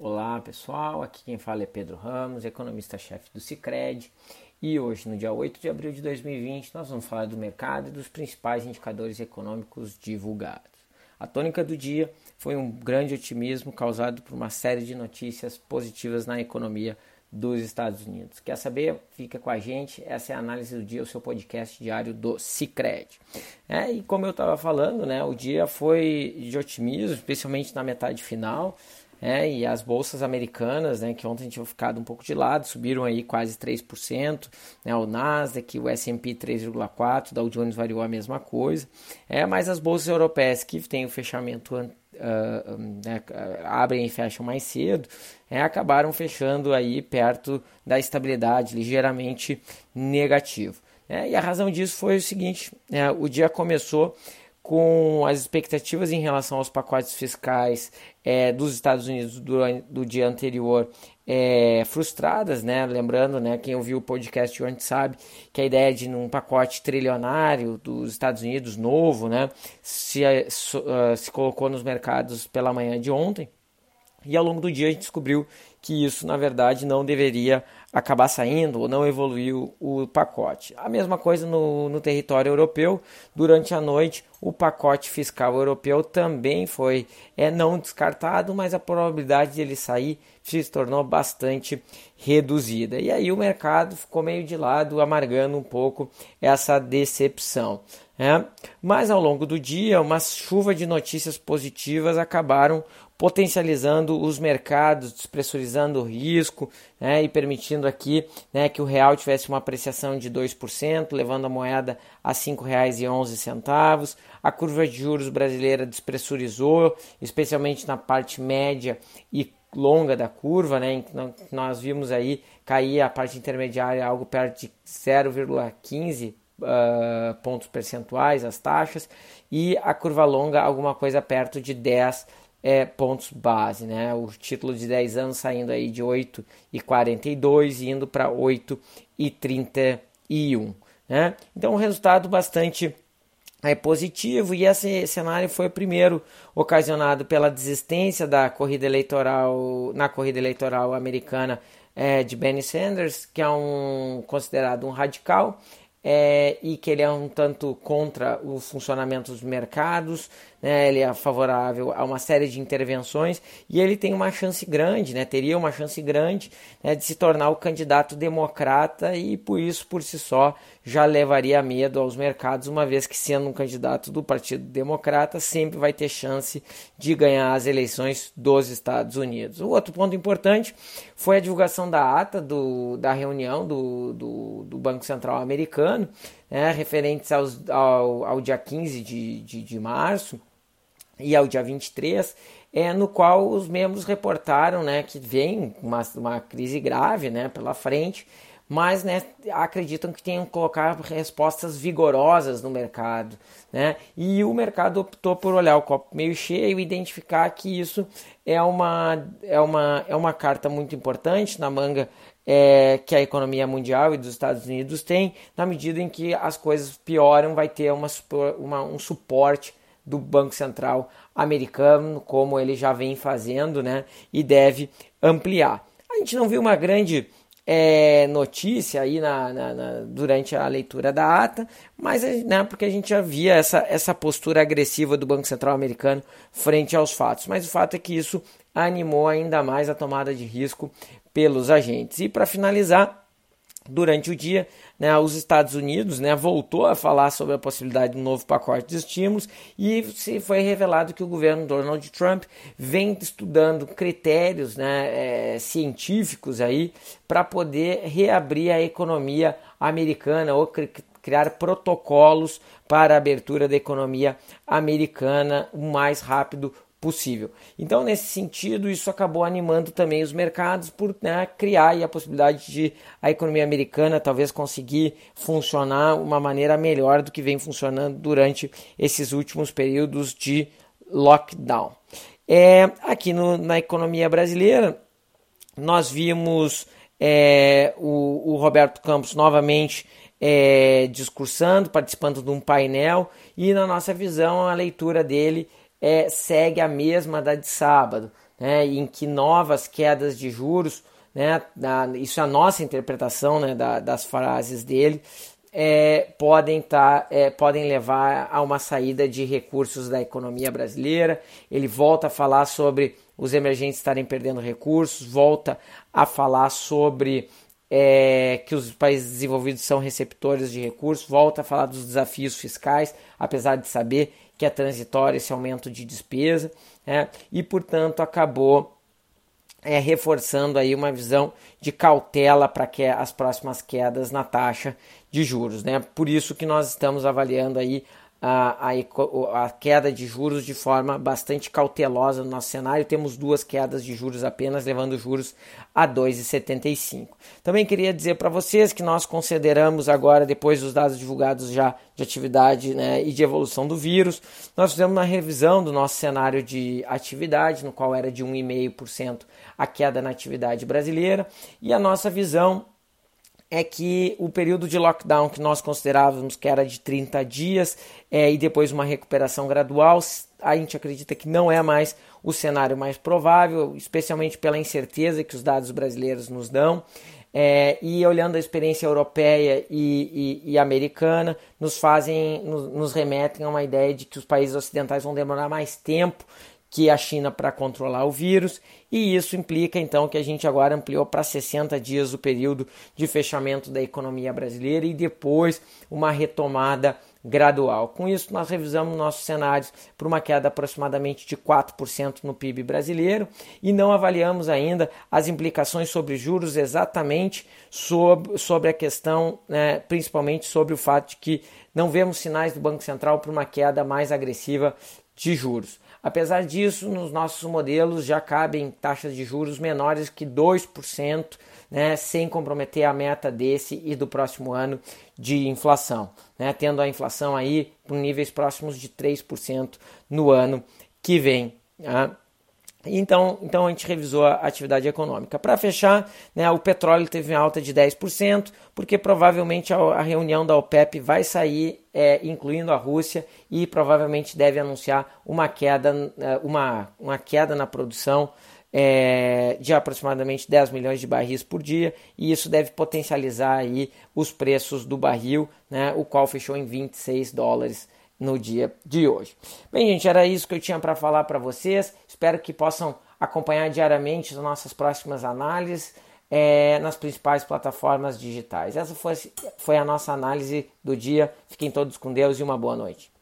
Olá pessoal, aqui quem fala é Pedro Ramos, economista-chefe do Cicred. E hoje, no dia 8 de abril de 2020, nós vamos falar do mercado e dos principais indicadores econômicos divulgados. A tônica do dia foi um grande otimismo causado por uma série de notícias positivas na economia dos Estados Unidos. Quer saber? Fica com a gente. Essa é a análise do dia, o seu podcast diário do Cicred. É, e como eu estava falando, né, o dia foi de otimismo, especialmente na metade final. É, e as bolsas americanas, né, que ontem tinham ficado um pouco de lado, subiram aí quase 3%, né, o Nasdaq, o S&P 3,4%, Dow Jones variou a mesma coisa, é, mas as bolsas europeias que têm o fechamento uh, né, abrem e fecham mais cedo, é, acabaram fechando aí perto da estabilidade, ligeiramente negativo. É, e a razão disso foi o seguinte, é, o dia começou com as expectativas em relação aos pacotes fiscais é, dos Estados Unidos do, do dia anterior é, frustradas, né? Lembrando, né, quem ouviu o podcast antes sabe que a ideia de um pacote trilionário dos Estados Unidos novo, né, se, uh, se colocou nos mercados pela manhã de ontem. E ao longo do dia a gente descobriu que isso, na verdade, não deveria acabar saindo ou não evoluiu o pacote. A mesma coisa no, no território europeu. Durante a noite, o pacote fiscal europeu também foi é, não descartado, mas a probabilidade de ele sair se tornou bastante reduzida. E aí o mercado ficou meio de lado, amargando um pouco essa decepção. É? Mas ao longo do dia, uma chuva de notícias positivas acabaram potencializando os mercados, despressurizando o risco né, e permitindo aqui né, que o real tivesse uma apreciação de 2%, levando a moeda a R$ 5,11. A curva de juros brasileira despressurizou, especialmente na parte média e longa da curva, né, nós vimos aí cair a parte intermediária algo perto de 0,15 uh, ah, pontos percentuais as taxas e a curva longa alguma coisa perto de 10 é, pontos base, né? O título de 10 anos saindo aí de 8,42 e indo para 8,31, né? Então, um resultado bastante é, positivo e esse cenário foi o primeiro ocasionado pela desistência da corrida eleitoral na corrida eleitoral americana é, de Bernie Sanders, que é um considerado um radical é, e que ele é um tanto contra o funcionamento dos mercados, né, ele é favorável a uma série de intervenções e ele tem uma chance grande, né, teria uma chance grande né, de se tornar o candidato democrata e por isso, por si só, já levaria medo aos mercados, uma vez que sendo um candidato do Partido Democrata sempre vai ter chance de ganhar as eleições dos Estados Unidos. O outro ponto importante foi a divulgação da ata do, da reunião do, do, do Banco Central americano, né, referentes aos, ao, ao dia 15 de, de, de março, e ao dia 23, é, no qual os membros reportaram né, que vem uma, uma crise grave né, pela frente, mas né, acreditam que tenham que colocar respostas vigorosas no mercado. Né? E o mercado optou por olhar o copo meio cheio e identificar que isso é uma, é uma, é uma carta muito importante na manga é, que a economia mundial e dos Estados Unidos tem, na medida em que as coisas pioram, vai ter uma, uma um suporte do Banco Central americano, como ele já vem fazendo, né? E deve ampliar. A gente não viu uma grande é, notícia aí na, na, na, durante a leitura da ata, mas né, porque a gente já via essa, essa postura agressiva do Banco Central americano frente aos fatos. Mas o fato é que isso animou ainda mais a tomada de risco pelos agentes. E para finalizar, durante o dia, né, os Estados Unidos né, voltou a falar sobre a possibilidade de um novo pacote de estímulos e se foi revelado que o governo Donald Trump vem estudando critérios né, é, científicos aí para poder reabrir a economia americana ou criar protocolos para a abertura da economia americana o mais rápido possível. Então, nesse sentido, isso acabou animando também os mercados por né, criar a possibilidade de a economia americana talvez conseguir funcionar uma maneira melhor do que vem funcionando durante esses últimos períodos de lockdown. É, aqui no, na economia brasileira, nós vimos é, o, o Roberto Campos novamente é, discursando, participando de um painel, e na nossa visão, a leitura dele é, segue a mesma da de sábado. né, em que novas quedas de juros, né, isso é a nossa interpretação né, da, das frases dele, é, podem, tá, é, podem levar a uma saída de recursos da economia brasileira. Ele volta a falar sobre os emergentes estarem perdendo recursos, volta a falar sobre é, que os países desenvolvidos são receptores de recursos, volta a falar dos desafios fiscais, apesar de saber que é transitório esse aumento de despesa, né? e portanto acabou é, reforçando aí uma visão de cautela para que as próximas quedas na taxa de juros, né? Por isso que nós estamos avaliando aí a, a, a, queda de juros de forma bastante cautelosa no nosso cenário. Temos duas quedas de juros apenas, levando juros a 2,75. Também queria dizer para vocês que nós consideramos agora, depois dos dados divulgados já de atividade né, e de evolução do vírus, nós fizemos uma revisão do nosso cenário de atividade, no qual era de 1,5% a queda na atividade brasileira, e a nossa visão é que o período de lockdown que nós considerávamos que era de 30 dias é, e depois uma recuperação gradual, a gente acredita que não é mais o cenário mais provável, especialmente pela incerteza que os dados brasileiros nos dão. É, e olhando a experiência europeia e, e, e americana, nos fazem, nos, nos remetem a uma ideia de que os países ocidentais vão demorar mais tempo que a China para controlar o vírus, e isso implica então que a gente agora ampliou para 60 dias o período de fechamento da economia brasileira e depois uma retomada gradual. Com isso, nós revisamos nossos cenários para uma queda aproximadamente de 4% no PIB brasileiro e não avaliamos ainda as implicações sobre juros exatamente sobre, sobre a questão, né, principalmente sobre o fato de que não vemos sinais do Banco Central para uma queda mais agressiva de juros. Apesar disso, nos nossos modelos já cabem taxas de juros menores que 2%, né, sem comprometer a meta desse e do próximo ano de inflação, né, tendo a inflação aí por níveis próximos de 3% no ano que vem. Né. Então, então a gente revisou a atividade econômica. Para fechar, né, o petróleo teve uma alta de 10%, porque provavelmente a, a reunião da OPEP vai sair, é, incluindo a Rússia, e provavelmente deve anunciar uma queda, é, uma, uma queda na produção é, de aproximadamente 10 milhões de barris por dia, e isso deve potencializar aí os preços do barril, né, o qual fechou em 26 dólares no dia de hoje. Bem, gente, era isso que eu tinha para falar para vocês. Espero que possam acompanhar diariamente as nossas próximas análises é, nas principais plataformas digitais. Essa foi, foi a nossa análise do dia. Fiquem todos com Deus e uma boa noite.